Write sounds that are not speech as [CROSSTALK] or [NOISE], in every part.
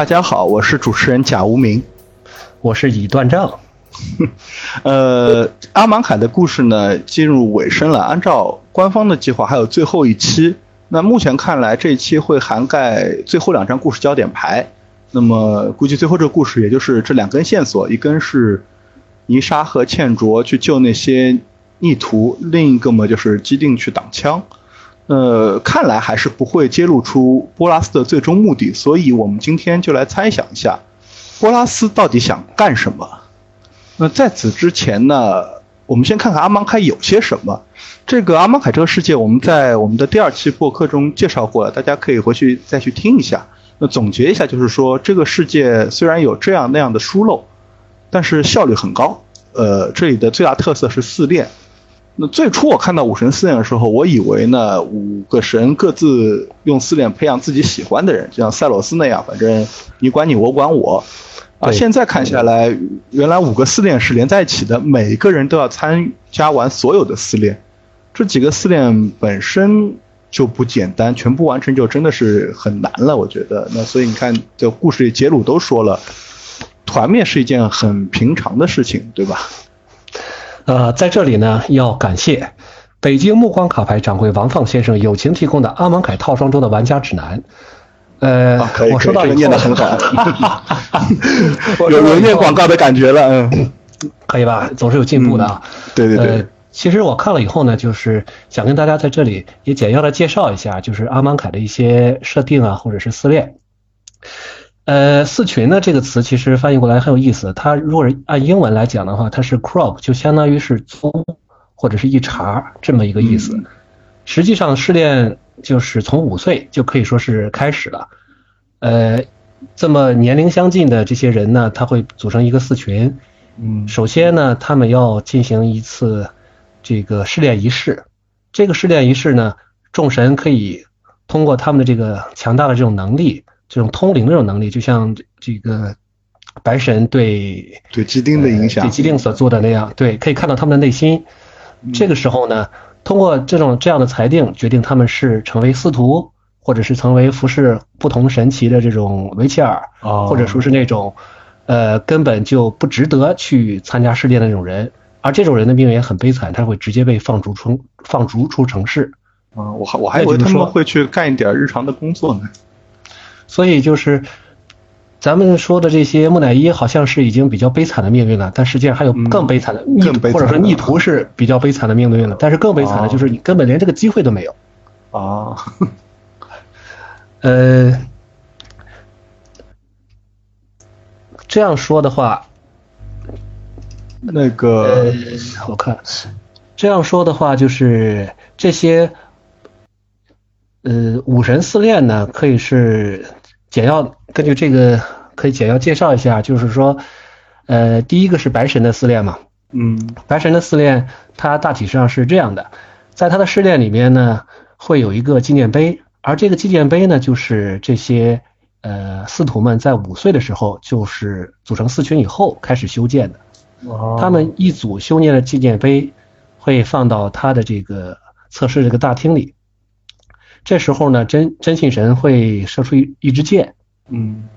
大家好，我是主持人贾无名，我是乙断账。[LAUGHS] 呃，阿芒凯的故事呢进入尾声了，按照官方的计划还有最后一期。那目前看来，这一期会涵盖最后两张故事焦点牌。那么估计最后这个故事也就是这两根线索，一根是泥沙和倩卓去救那些逆徒，另一个嘛就是基定去挡枪。呃，看来还是不会揭露出波拉斯的最终目的，所以我们今天就来猜想一下，波拉斯到底想干什么。那在此之前呢，我们先看看阿芒凯有些什么。这个阿芒凯这个世界，我们在我们的第二期播客中介绍过了，大家可以回去再去听一下。那总结一下，就是说这个世界虽然有这样那样的疏漏，但是效率很高。呃，这里的最大特色是四链。那最初我看到五神四练的时候，我以为呢五个神各自用四练培养自己喜欢的人，就像赛罗斯那样，反正你管你，我管我。啊，现在看下来，原来五个四练是连在一起的，每个人都要参加完所有的四练。这几个四练本身就不简单，全部完成就真的是很难了，我觉得。那所以你看，这故事里杰鲁都说了，团灭是一件很平常的事情，对吧？呃，在这里呢，要感谢北京目光卡牌掌柜王放先生友情提供的阿芒凯套装中的玩家指南。呃，我收到以念的很好，[LAUGHS] 有有念广告的感觉了，嗯，可以吧？总是有进步的啊。对对对。其实我看了以后呢，就是想跟大家在这里也简要的介绍一下，就是阿芒凯的一些设定啊，或者是撕裂。呃，四群呢这个词其实翻译过来很有意思。它如果是按英文来讲的话，它是 crop，就相当于是葱或者是一茬这么一个意思。实际上试炼就是从五岁就可以说是开始了。呃，这么年龄相近的这些人呢，他会组成一个四群。嗯，首先呢，他们要进行一次这个试炼仪式。这个试炼仪式呢，众神可以通过他们的这个强大的这种能力。这种通灵的这种能力，就像这个白神对对基丁的影响，对基丁所做的那样，对，可以看到他们的内心。这个时候呢，通过这种这样的裁定，决定他们是成为司徒，或者是成为服侍不同神奇的这种维切尔，或者说是那种呃根本就不值得去参加试炼的那种人。而这种人的命运也很悲惨，他会直接被放逐出放逐出城市。啊，我还我还以为他们会去干一点日常的工作呢。所以就是，咱们说的这些木乃伊好像是已经比较悲惨的命运了，但实际上还有更悲惨的逆，或者说逆徒是比较悲惨的命运了。但是更悲惨的就是你根本连这个机会都没有。啊，[LAUGHS] 呃，这样说的话，那个我看这样说的话就是这些，呃，武神四炼呢，可以是。简要根据这个可以简要介绍一下，就是说，呃，第一个是白神的试炼嘛，嗯，白神的试炼它大体上是这样的，在他的试炼里面呢，会有一个纪念碑，而这个纪念碑呢，就是这些呃司徒们在五岁的时候，就是组成四群以后开始修建的，他们一组修建的纪念碑会放到他的这个测试这个大厅里。这时候呢，真真信神会射出一一支箭，嗯，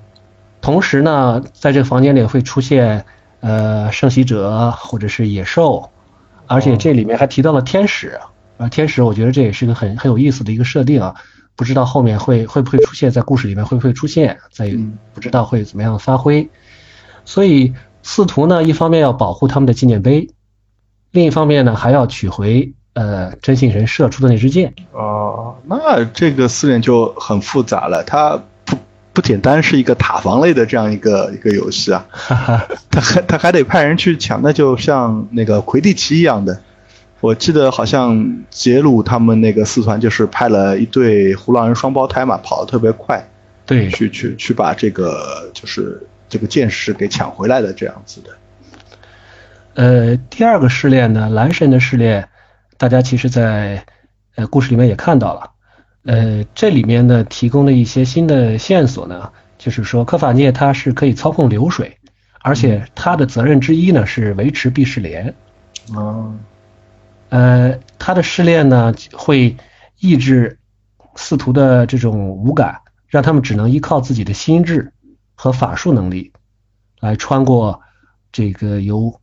同时呢，在这个房间里会出现呃圣袭者或者是野兽，而且这里面还提到了天使。啊，天使我觉得这也是个很很有意思的一个设定啊，不知道后面会会不会出现在故事里面会不会出现，在不知道会怎么样发挥，所以四徒呢一方面要保护他们的纪念碑，另一方面呢还要取回。呃，真信神射出的那支箭哦，那这个四练就很复杂了。它不不简单是一个塔防类的这样一个一个游戏啊，[LAUGHS] 他还他还得派人去抢，那就像那个魁地奇一样的。我记得好像杰鲁他们那个四团就是派了一对胡狼人双胞胎嘛，跑得特别快，对，去去去把这个就是这个剑士给抢回来的这样子的。呃，第二个试炼呢，蓝神的试炼。大家其实，在呃故事里面也看到了，呃，这里面呢提供了一些新的线索呢，就是说科法涅他是可以操控流水，而且他的责任之一呢是维持避世莲。哦，呃，他的试炼呢会抑制四徒的这种五感，让他们只能依靠自己的心智和法术能力，来穿过这个由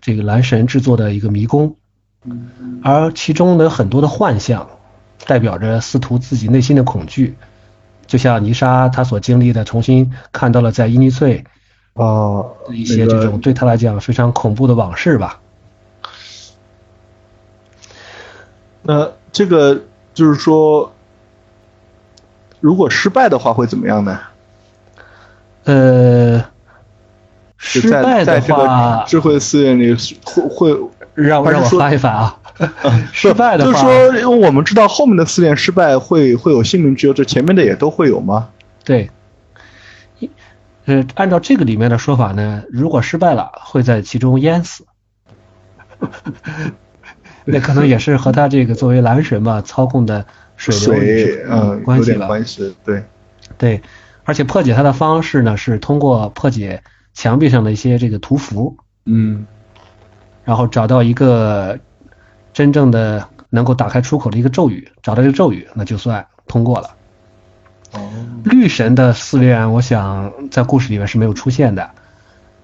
这个蓝神制作的一个迷宫，而其中的很多的幻象，代表着司徒自己内心的恐惧，就像泥沙他所经历的，重新看到了在伊尼翠啊一些这种对他来讲非常恐怖的往事吧。那这个就是说，如果失败的话会怎么样呢？呃，失败的话，智慧寺院里会会让让我翻一翻啊。[LAUGHS] 失败的话，就是说，因为我们知道后面的四连失败会会有性命之忧，这前面的也都会有吗？对。呃，按照这个里面的说法呢，如果失败了，会在其中淹死。[LAUGHS] 那可能也是和他这个作为蓝神嘛操控的水流嗯关系吧。关系对对，而且破解它的方式呢是通过破解墙壁上的一些这个图符，嗯，然后找到一个真正的能够打开出口的一个咒语，找到这个咒语，那就算通过了。哦，绿神的四炼，我想在故事里面是没有出现的。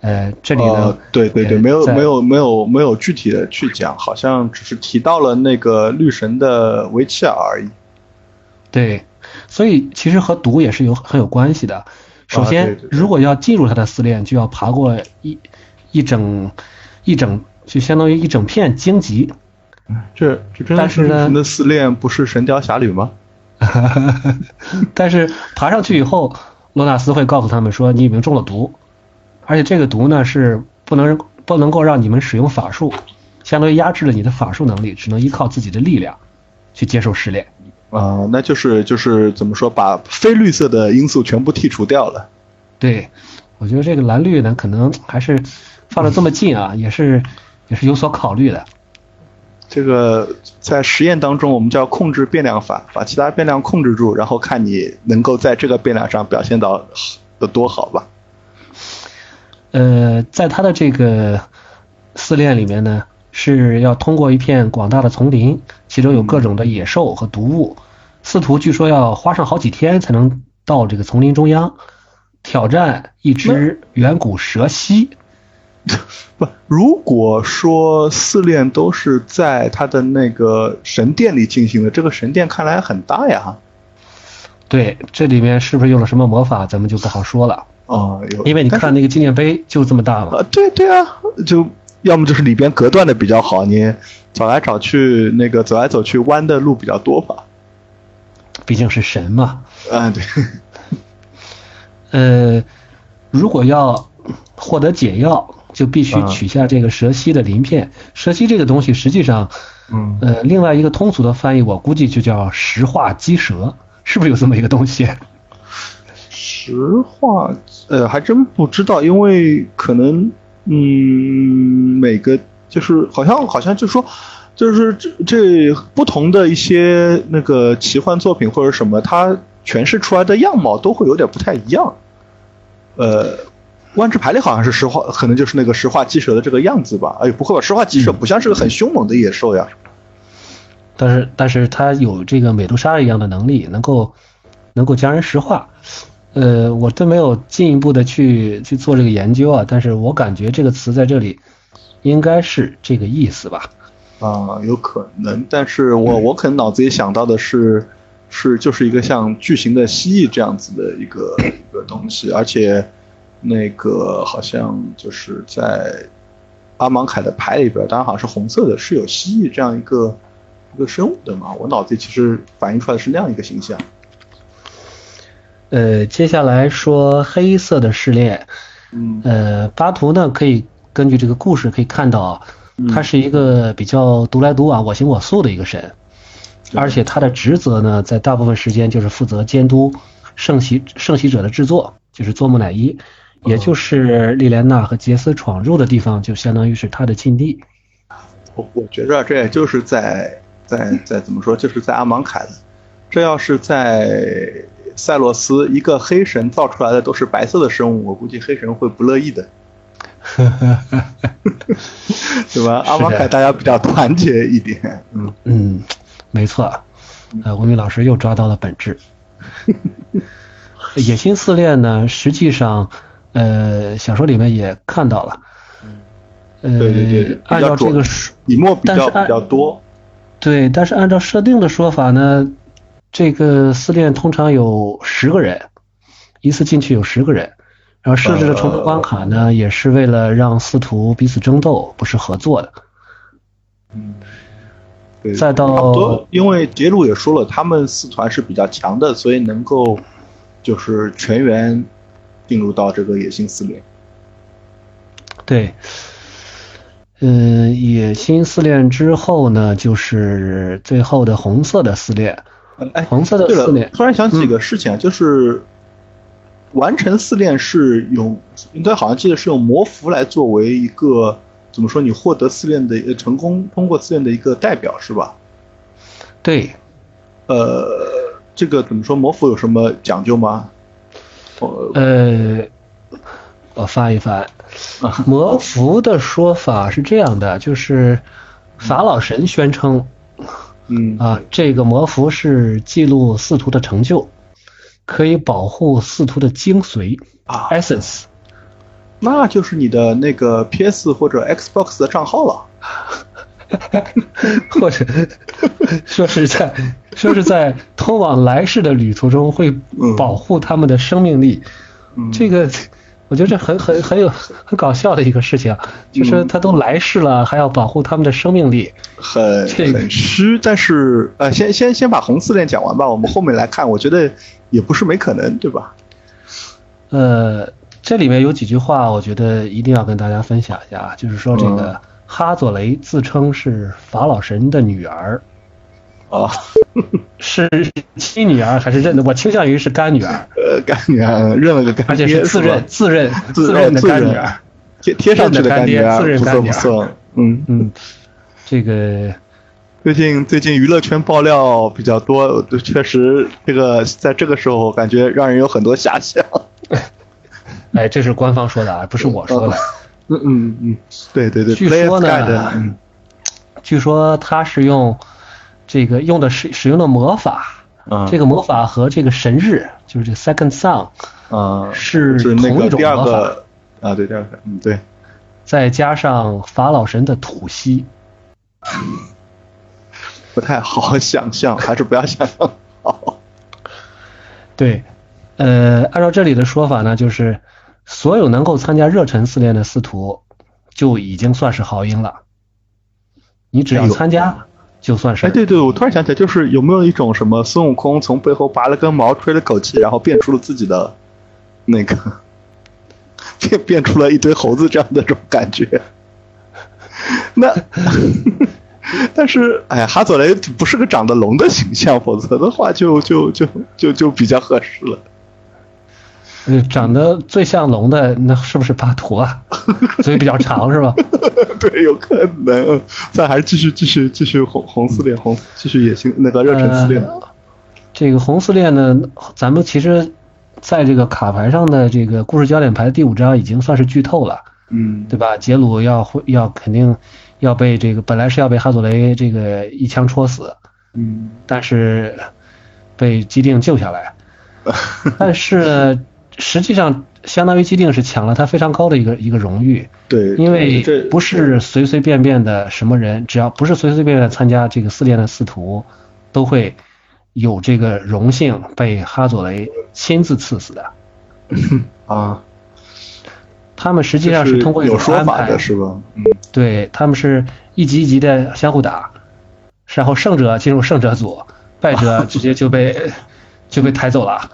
呃，这里呢，对对对，没有没有没有没有具体的去讲，好像只是提到了那个绿神的维切尔而已。对，所以其实和毒也是有很有关系的。首先，如果要进入他的思炼，就要爬过一一整一整，就相当于一整片荆棘。这这真的是绿神的思炼，不是《神雕侠侣》吗？[LAUGHS] 但是爬上去以后，罗纳斯会告诉他们说：“你已经中了毒。”而且这个毒呢是不能不能够让你们使用法术，相当于压制了你的法术能力，只能依靠自己的力量去接受试炼。啊，那就是就是怎么说，把非绿色的因素全部剔除掉了。对，我觉得这个蓝绿呢，可能还是放的这么近啊，也是也是有所考虑的。这个在实验当中，我们叫控制变量法，把其他变量控制住，然后看你能够在这个变量上表现到有多好吧。呃，在他的这个试炼里面呢，是要通过一片广大的丛林，其中有各种的野兽和毒物。司徒据说要花上好几天才能到这个丛林中央，挑战一只远古蛇蜥。[LAUGHS] 不，如果说四炼都是在他的那个神殿里进行的，这个神殿看来很大呀。对，这里面是不是用了什么魔法，咱们就不好说了。哦，有，因为你看那个纪念碑就这么大嘛。啊，对对啊，就要么就是里边隔断的比较好，你找来找去那个走来走去弯的路比较多吧。毕竟是神嘛。啊，对。呃，如果要获得解药，就必须取下这个蛇蜥的鳞片。蛇蜥这个东西实际上，嗯，呃，另外一个通俗的翻译，我估计就叫石化鸡蛇，是不是有这么一个东西？石化，呃，还真不知道，因为可能，嗯，每个就是好像好像就说，就是这这不同的一些那个奇幻作品或者什么，它诠释出来的样貌都会有点不太一样。呃，万智牌里好像是石化，可能就是那个石化鸡蛇的这个样子吧？哎，不会吧？石化鸡蛇不像是个很凶猛的野兽呀。但是，但是它有这个美杜莎一样的能力，能够能够将人石化。呃，我都没有进一步的去去做这个研究啊，但是我感觉这个词在这里应该是这个意思吧？啊，有可能，但是我我可能脑子里想到的是是就是一个像巨型的蜥蜴这样子的一个一个东西，而且那个好像就是在阿芒凯的牌里边，当然好像是红色的，是有蜥蜴这样一个一个生物的嘛？我脑子里其实反映出来的是那样一个形象。呃，接下来说黑色的试炼。嗯，呃，巴图呢，可以根据这个故事可以看到，他是一个比较独来独往、我行我素的一个神，而且他的职责呢，在大部分时间就是负责监督圣袭圣袭者的制作，就是做木乃伊，也就是莉莲娜和杰斯闯入的地方，就相当于是他的禁地。我我觉着这也就是在在在怎么说，就是在阿芒凯的，这要是在。塞洛斯一个黑神造出来的都是白色的生物，我估计黑神会不乐意的，[LAUGHS] 对吧？阿芒凯大家比较团结一点，嗯嗯，没错，呃，吴明老师又抓到了本质。[LAUGHS] 野心四恋呢，实际上，呃，小说里面也看到了。呃，对对对，按照这个说，笔墨比较比较多。对，但是按照设定的说法呢，这个四恋通常有十个人，一次进去有十个人，然后设置的重重关卡呢，也是为了让司徒彼此争斗，不是合作的。嗯。对，再到，因为杰鲁也说了，他们四团是比较强的，所以能够就是全员进入到这个野心四连。对，嗯，野心四连之后呢，就是最后的红色的四连。哎，红色的四连，突然想起一个事情啊，就是完成四恋是用，应该好像记得是用魔符来作为一个。怎么说？你获得四恋的呃成功通过四恋的一个代表是吧？对，呃，这个怎么说？魔符有什么讲究吗？呃，我翻一翻，魔符的说法是这样的，就是法老神宣称，嗯。啊，这个魔符是记录四徒的成就，可以保护四徒的精髓啊，essence。那就是你的那个 PS 或者 Xbox 的账号了，[LAUGHS] [LAUGHS] 或者说是在说是在通往来世的旅途中会保护他们的生命力。这个我觉得这很很很有很搞笑的一个事情，就是他都来世了，还要保护他们的生命力，很很虚。但是呃，先先先把红四链讲完吧，我们后面来看，我觉得也不是没可能，对吧？呃。这里面有几句话，我觉得一定要跟大家分享一下，就是说这个哈佐雷自称是法老神的女儿，哦，是亲女儿还是认的？我倾向于是干女儿。呃，干女儿认了个干，而且是自认自认自认的干女儿，贴贴上去的干女儿，自认干女儿。嗯嗯，这个最近最近娱乐圈爆料比较多，确实这个在这个时候感觉让人有很多遐想。[LAUGHS] 哎，这是官方说的啊，不是我说的。嗯嗯嗯，对对对。据说呢，据说他是用这个用的使使用的魔法，这个魔法和这个神日，就是这 Second Sun，啊，是同一种魔法。啊，对，第二个，嗯，对。再加上法老神的吐息，不太好想象，还是不要想象好。对，呃，按照这里的说法呢，就是。所有能够参加热忱四练的司徒，就已经算是豪英了。你只要参加，就算是。哎，对对，我突然想起来，就是有没有一种什么孙悟空从背后拔了根毛，吹了口气，然后变出了自己的那个，变变出了一堆猴子这样的这种感觉？那，[LAUGHS] 但是哎，哈佐雷不是个长得龙的形象，否则的话就就就就就比较合适了。嗯，长得最像龙的那是不是巴图啊？嘴比较长是吧？对，有可能。咱还是继续继续继续红红四链红，继续野心那个热忱四链。这个红四链呢，咱们其实在这个卡牌上的这个故事焦点牌第五张已经算是剧透了，嗯，对吧？杰鲁要会要肯定要被这个本来是要被哈佐雷这个一枪戳死，嗯，但是被基定救下来，[LAUGHS] 但是。实际上，相当于基定是抢了他非常高的一个一个荣誉。对，因为不是随随便便的什么人，只要不是随随便便参加这个四练的司徒，都会有这个荣幸被哈佐雷亲自赐死的。啊，他们实际上是通过有说法的是吧？嗯，对他们是一级一级的相互打，然后胜者进入胜者组，败者直接就被就被抬走了。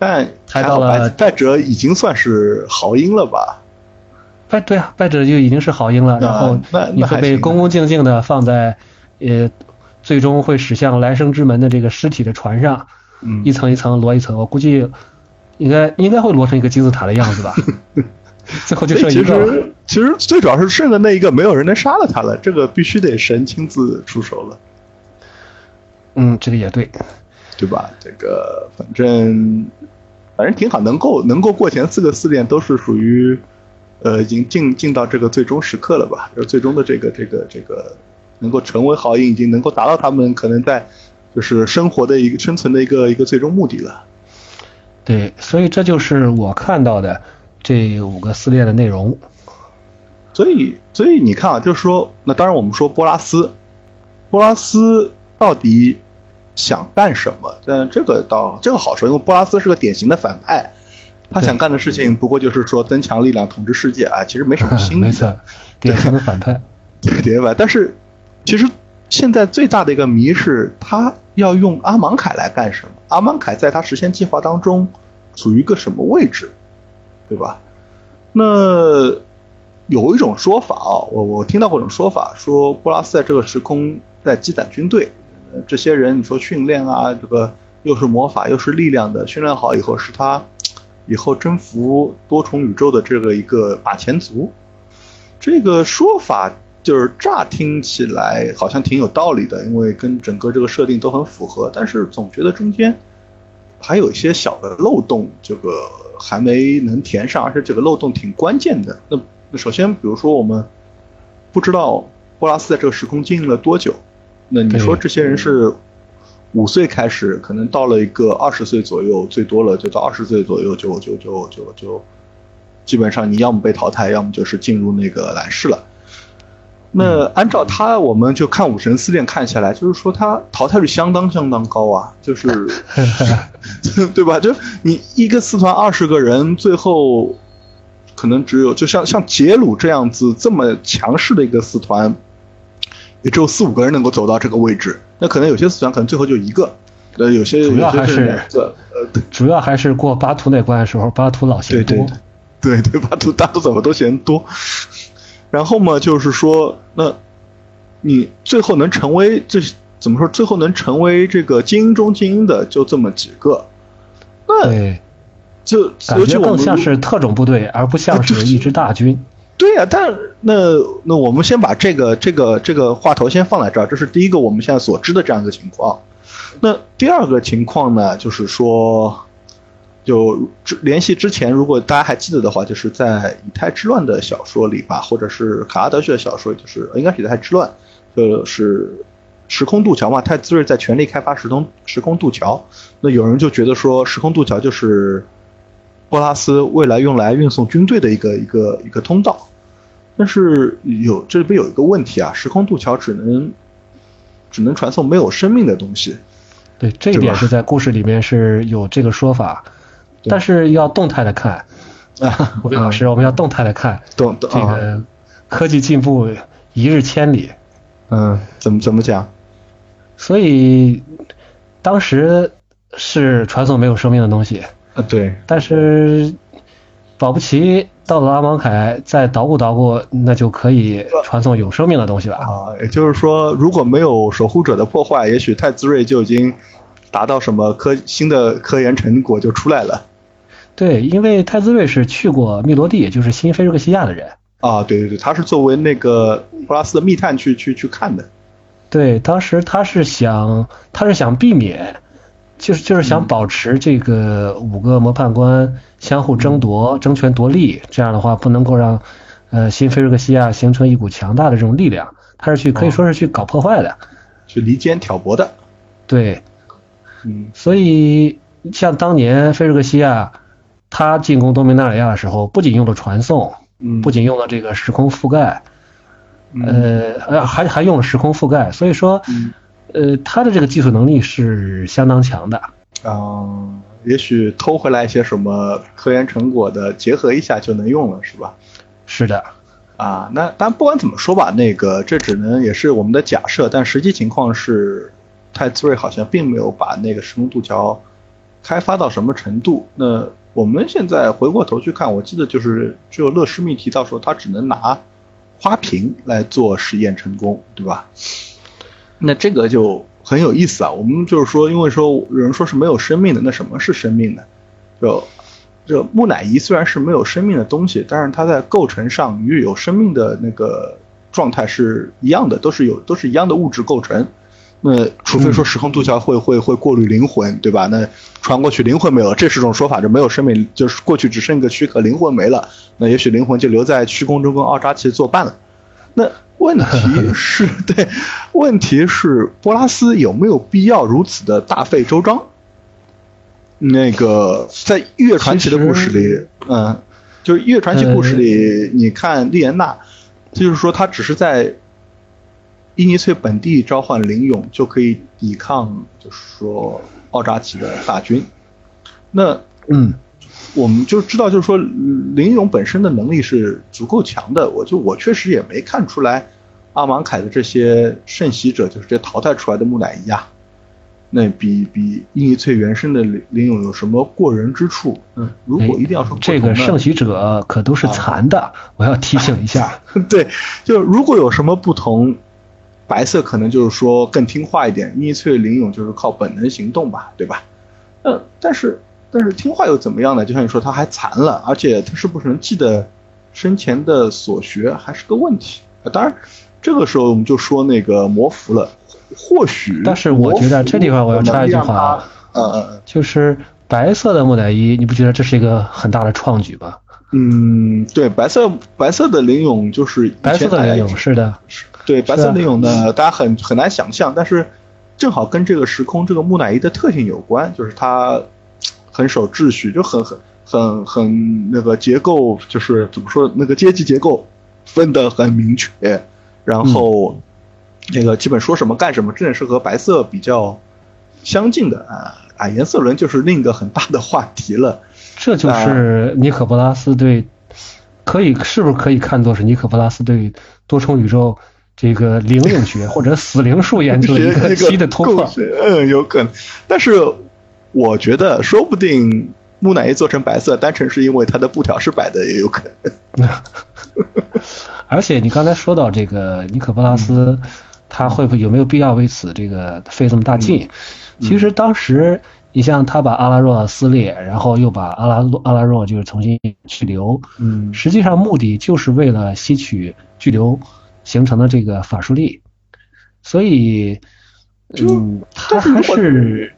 但抬到了败者已经算是豪英了吧？败对啊，败者就已经是豪英了。然后你会被恭恭敬敬的放在呃，最终会驶向来生之门的这个尸体的船上，一层一层摞一层。我估计应该应该会摞成一个金字塔的样子吧。[LAUGHS] 最后就剩一个。其实其实最主要是剩的那一个没有人能杀了他了，这个必须得神亲自出手了。嗯，这个也对。对吧？这个反正反正挺好，能够能够过前四个四练都是属于呃已经进进到这个最终时刻了吧？就最终的这个这个这个能够成为豪英，已经能够达到他们可能在就是生活的一个生存的一个一个最终目的了。对，所以这就是我看到的这五个撕裂的内容。所以，所以你看啊，就是说，那当然我们说波拉斯，波拉斯到底想干什么？但这个倒这个好说，因为波拉斯是个典型的反派，他想干的事情不过就是说增强力量、统治世界啊，其实没什么新意。没错，典型的反派。[LAUGHS] 对吧？但是其实现在最大的一个谜是，他要用阿芒凯来干什么？阿芒凯在他实现计划当中处于一个什么位置？对吧？那。有一种说法啊，我我听到过一种说法，说波拉斯在这个时空在积攒军队，这些人你说训练啊，这个又是魔法又是力量的，训练好以后是他 [TSK] 以后征服多重宇宙的这个一个马前卒。这个说法就是乍听起来好像挺有道理的，因为跟整个这个设定都很符合，但是总觉得中间还有一些小的漏洞，这个还没能填上，而且这个漏洞挺关键的。那那首先，比如说我们不知道波拉斯在这个时空经历了多久，那你说这些人是五岁开始，可能到了一个二十岁左右，最多了就到二十岁左右就就就就就基本上你要么被淘汰，要么就是进入那个蓝世了。那按照他，我们就看武神四殿看下来，就是说他淘汰率相当相当高啊，就是 [LAUGHS] 对吧？就你一个四团二十个人，最后。可能只有就像像杰鲁这样子这么强势的一个四团，也只有四五个人能够走到这个位置。那可能有些四团可能最后就一个，呃，有些主要还是呃，主要还是过巴图那关的时候，巴图老嫌多，对对，巴图大图怎么都嫌多。然后嘛，就是说，那你最后能成为这怎么说？最后能成为这个精英中精英的就这么几个，那。就感觉更像是特种部队，而不像 [LAUGHS] 是一支大军。对呀，但那那我们先把这个这个这个话头先放在这儿，这是第一个我们现在所知的这样一个情况。那第二个情况呢，就是说，就联系之前，如果大家还记得的话，就是在以太之乱的小说里吧，或者是卡拉德逊的小说，就是应该是以太之乱，就是时空渡桥嘛，太子睿在全力开发时空时空渡桥。那有人就觉得说，时空渡桥就是。波拉斯未来用来运送军队的一个一个一个通道，但是有这里边有一个问题啊，时空渡桥只能只能传送没有生命的东西。对，这一点是在故事里面是有这个说法，但是要动态的看啊，吴斌老师，我们要动态的看，动这个科技进步一日千里，嗯，怎么怎么讲？所以当时是传送没有生命的东西。啊，对，但是保不齐到了阿芒凯再捣鼓捣鼓，那就可以传送有生命的东西了啊。也就是说，如果没有守护者的破坏，也许太子睿就已经达到什么科新的科研成果就出来了。对，因为太子睿是去过密罗地，也就是新菲瑞克西亚的人啊。对对对，他是作为那个普拉斯的密探去去去看的。对，当时他是想，他是想避免。就是就是想保持这个五个模判官相互争夺、争权夺利，这样的话不能够让，呃，新菲瑞克西亚形成一股强大的这种力量。他是去可以说是去搞破坏的，去离间挑拨的。对，嗯，所以像当年菲瑞克西亚他进攻多米纳里亚的时候，不仅用了传送，嗯，不仅用了这个时空覆盖，呃，还还用了时空覆盖，所以说。呃，他的这个技术能力是相当强的。嗯，也许偷回来一些什么科研成果的，结合一下就能用了，是吧？是的。啊，那但不管怎么说吧，那个这只能也是我们的假设，但实际情况是，太子睿好像并没有把那个时空渡桥开发到什么程度。那我们现在回过头去看，我记得就是只有乐施密提到说，他只能拿花瓶来做实验成功，对吧？那这个就很有意思啊！我们就是说，因为说有人说是没有生命的，那什么是生命呢？就这木乃伊虽然是没有生命的东西，但是它在构成上与有生命的那个状态是一样的，都是有都是一样的物质构成。那除非说时空渡桥会会会过滤灵魂，对吧？那传过去灵魂没有，这是种说法，就没有生命，就是过去只剩一个躯壳，灵魂没了。那也许灵魂就留在虚空中跟奥扎奇作伴了。那。问题 [LAUGHS] 是对，问题是波拉斯有没有必要如此的大费周章？那个在《月传奇》的故事里，嗯，就是《月传奇》故事里，你看丽莲娜，就是说她只是在伊尼翠本地召唤灵勇，就可以抵抗，就是说奥扎奇的大军。那嗯，我们就知道，就是说林勇本身的能力是足够强的。我就我确实也没看出来阿芒凯的这些圣袭者，就是这淘汰出来的木乃伊啊。那比比伊尼翠原生的林林勇有什么过人之处？嗯，如果一定要说这个圣袭者可都是残的，我要提醒一下。[LAUGHS] 对，就如果有什么不同，白色可能就是说更听话一点，伊尼翠林勇就是靠本能行动吧，对吧？呃，但是但是听话又怎么样呢？就像你说，他还残了，而且他是不是能记得生前的所学，还是个问题啊。当然，这个时候我们就说那个魔符了。或许，但是我觉得这地方我要插一句话，嗯嗯嗯，就是白色的木乃伊，你不觉得这是一个很大的创举吧？嗯，对，白色白色的灵勇就是白色的灵勇，是的，对，白色灵勇呢，大家很很难想象，但是正好跟这个时空这个木乃伊的特性有关，就是它很守秩序，就很很很很那个结构，就是怎么说那个阶级结构分得很明确，然后。那个基本说什么干什么，这也是和白色比较相近的啊啊！颜色轮就是另一个很大的话题了。这就是尼可波拉斯对，可以是不是可以看作是尼可波拉斯对多重宇宙这个灵灵学或者死灵术研究的一个 [LAUGHS] 新的突破？嗯，有可能。但是我觉得，说不定木乃伊做成白色，单纯是因为它的布条是白的，也有可能。[LAUGHS] 而且你刚才说到这个尼可波拉斯。他会不会有没有必要为此这个费这么大劲？其实当时你像他把阿拉若撕裂，然后又把阿拉阿拉若就是重新去留，嗯，实际上目的就是为了吸取巨流形成的这个法术力，所以，嗯，他还是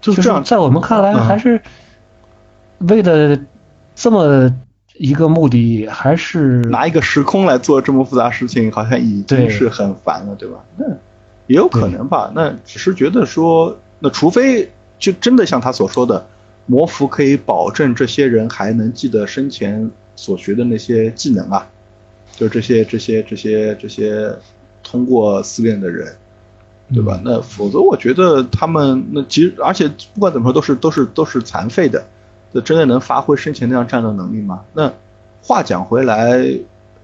就是这样，在我们看来还是为了这么。一个目的还是拿一个时空来做这么复杂事情，好像已经是很烦了，对吧？那也有可能吧。那只是觉得说，那除非就真的像他所说的，魔符可以保证这些人还能记得生前所学的那些技能啊，就这些这些这些这些通过思辨的人，对吧？那否则我觉得他们那其实而且不管怎么说都是都是都是残废的。那真的能发挥生前那样战斗能力吗？那话讲回来，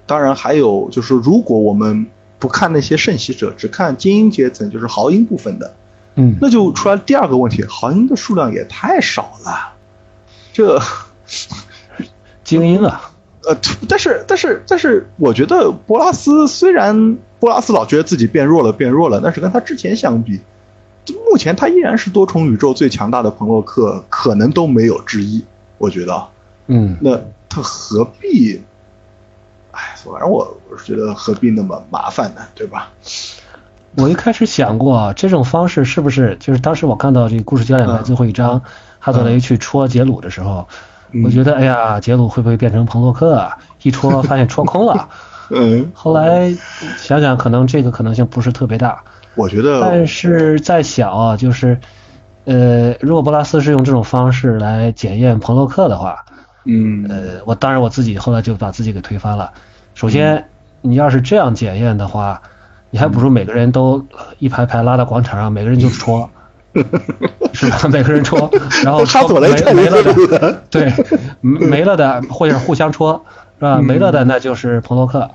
当然还有就是，如果我们不看那些圣袭者，只看精英阶层，就是豪英部分的，嗯，那就出来第二个问题：豪英的数量也太少了。这精英啊，呃，但是但是但是，我觉得波拉斯虽然波拉斯老觉得自己变弱了变弱了，但是跟他之前相比。目前他依然是多重宇宙最强大的朋洛克，可能都没有之一。我觉得，嗯，那他何必？哎，反正我我是觉得何必那么麻烦呢？对吧？我一开始想过这种方式是不是就是当时我看到这个故事焦点牌最后一章哈德雷去戳杰鲁的时候，我觉得哎呀，杰鲁会不会变成彭洛克啊？一戳发现戳空了。[LAUGHS] 嗯。后来想想，可能这个可能性不是特别大。我觉得，但是在想啊，就是，呃，如果波拉斯是用这种方式来检验彭洛克的话，嗯，呃，我当然我自己后来就把自己给推翻了。首先，你要是这样检验的话，你还不如每个人都一排排拉到广场上，每个人就戳，[LAUGHS] 是吧？每个人戳，然后没没了的，对，没了的或者是互相戳，是吧？没了的那就是彭洛克。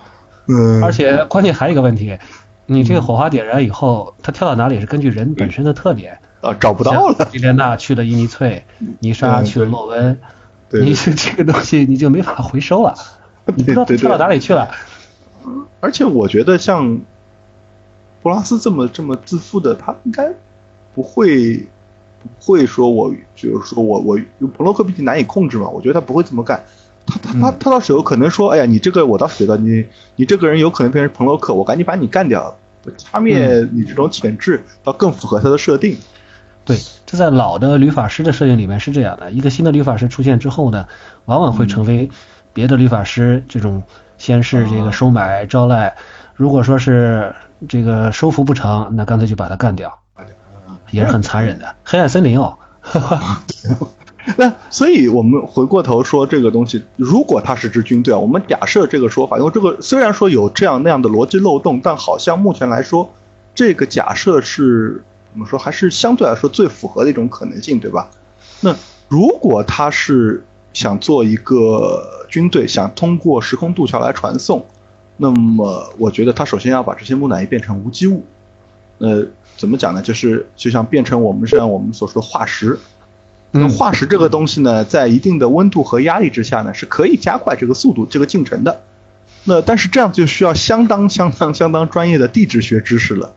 嗯，而且关键还有一个问题。你这个火花点燃以后，它跳到哪里是根据人本身的特点啊，找不到了。伊莲娜去了伊尼翠，尼莎去了洛温，你是这个东西你就没法回收了，[LAUGHS] 你不知道它跳到哪里去了。而且我觉得像布拉斯这么这么自负的，他应该不会不会说，我就是说我我彭洛克毕竟难以控制嘛，我觉得他不会这么干。他他他他倒是有可能说，哎呀，你这个我倒是觉得你你这个人有可能变成彭洛克，我赶紧把你干掉，掐灭你这种潜质，倒更符合他的设定。对，这在老的律法师的设定里面是这样的，一个新的律法师出现之后呢，往往会成为别的律法师这种先是这个收买招徕，如果说是这个收服不成，那干脆就把他干掉，也是很残忍的。黑暗森林哦。[LAUGHS] 那所以，我们回过头说这个东西，如果它是支军队啊，我们假设这个说法，因为这个虽然说有这样那样的逻辑漏洞，但好像目前来说，这个假设是怎么说，还是相对来说最符合的一种可能性，对吧？那如果他是想做一个军队，想通过时空渡桥来传送，那么我觉得他首先要把这些木乃伊变成无机物。呃，怎么讲呢？就是就像变成我们像我们所说的化石。那化石这个东西呢，在一定的温度和压力之下呢，是可以加快这个速度、这个进程的。那但是这样就需要相当、相当、相当专业的地质学知识了。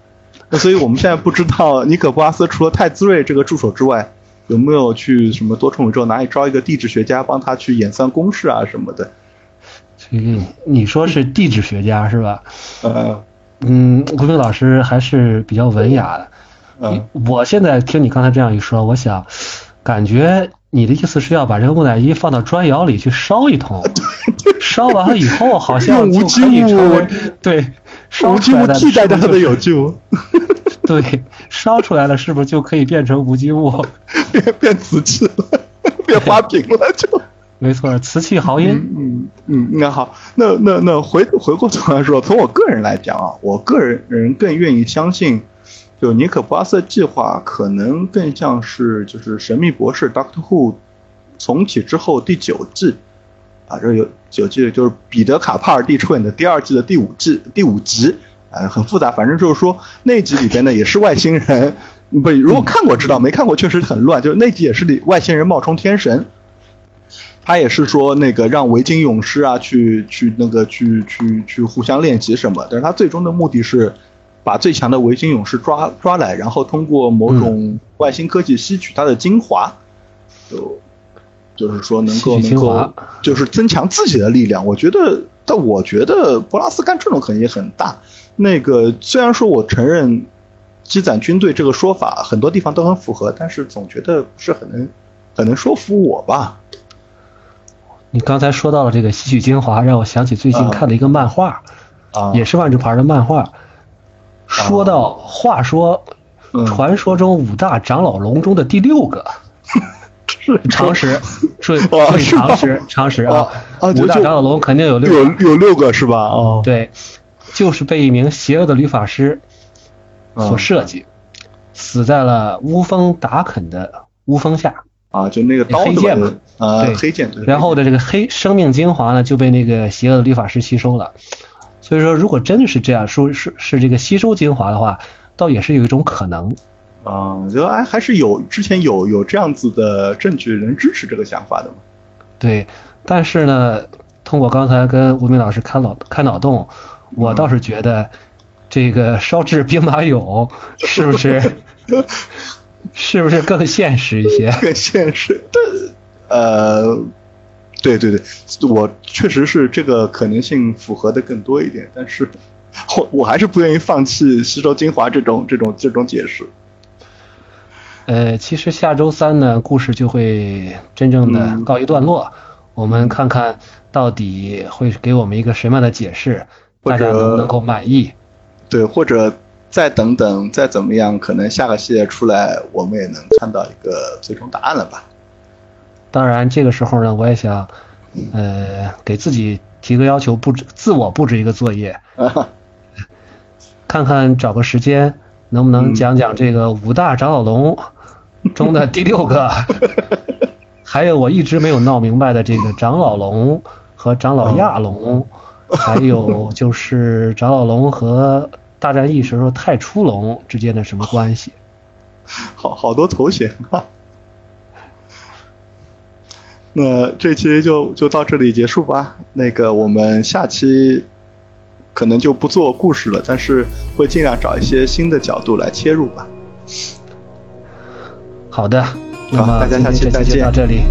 那所以我们现在不知道尼可波拉斯除了泰兹瑞这个助手之外，有没有去什么多重宇宙哪里招一个地质学家帮他去演算公式啊什么的？嗯，你说是地质学家是吧？呃，嗯，吴斌老师还是比较文雅的。嗯，我现在听你刚才这样一说，我想。感觉你的意思是要把这个木乃伊放到砖窑里去烧一通，[LAUGHS] 烧完了以后好像就可以成为对，无机物替代它的有救，对，烧出来了是不是就可以变成无机物，变变瓷器了，变花瓶了就，没错，瓷器豪音，嗯嗯，那好，那那那回回过头来说，从我个人来讲啊，我个人人更愿意相信。就尼可波阿斯计划可能更像是就是神秘博士 Doctor Who 重启之后第九季啊，这有九季就是彼得卡帕尔蒂出演的第二季的第五季第五集啊，很复杂，反正就是说那集里边呢也是外星人，不如果看过知道，没看过确实很乱，就是那集也是里外星人冒充天神，他也是说那个让维京勇士啊去去那个去去去互相练习什么，但是他最终的目的是。把最强的维京勇士抓抓来，然后通过某种外星科技吸取它的精华，就就是说能够能够就是增强自己的力量。我觉得，但我觉得博拉斯干这种可能也很大。那个虽然说我承认积攒军队这个说法很多地方都很符合，但是总觉得不是很能很能说服我吧。你刚才说到了这个吸取精华，让我想起最近看了一个漫画，啊，也是万智牌的漫画。说到话说，传说中五大长老龙中的第六个，常识，是常识，常识啊！五大长老龙肯定有六，有有六个是吧？哦，对，就是被一名邪恶的律法师所设计，死在了乌峰达肯的乌峰下啊，就那个刀黑剑嘛，啊，黑剑。然后的这个黑生命精华呢，就被那个邪恶的律法师吸收了。所以说，如果真的是这样，说是是这个吸收精华的话，倒也是有一种可能。啊，我觉得哎，还是有之前有有这样子的证据能支持这个想法的嘛。对，但是呢，通过刚才跟吴明老师开脑开脑洞，我倒是觉得这个烧制兵马俑是不是 [LAUGHS] 是不是更现实一些？更现实，呃。对对对，我确实是这个可能性符合的更多一点，但是我我还是不愿意放弃吸收精华这种这种这种解释。呃，其实下周三呢，故事就会真正的告一段落，我们看看到底会给我们一个什么样的解释，大家能不能够满意？对，或者再等等，再怎么样，可能下个系列出来，我们也能看到一个最终答案了吧。当然，这个时候呢，我也想，呃，给自己提个要求，布置自我布置一个作业，看看找个时间能不能讲讲这个五大长老龙 [LAUGHS] 中的第六个，还有我一直没有闹明白的这个长老龙和长老亚龙，还有就是长老龙和大战役时候太初龙之间的什么关系？好好多头衔啊！那这期就就到这里结束吧。那个我们下期可能就不做故事了，但是会尽量找一些新的角度来切入吧。好的，那么大家下期再见。到这里。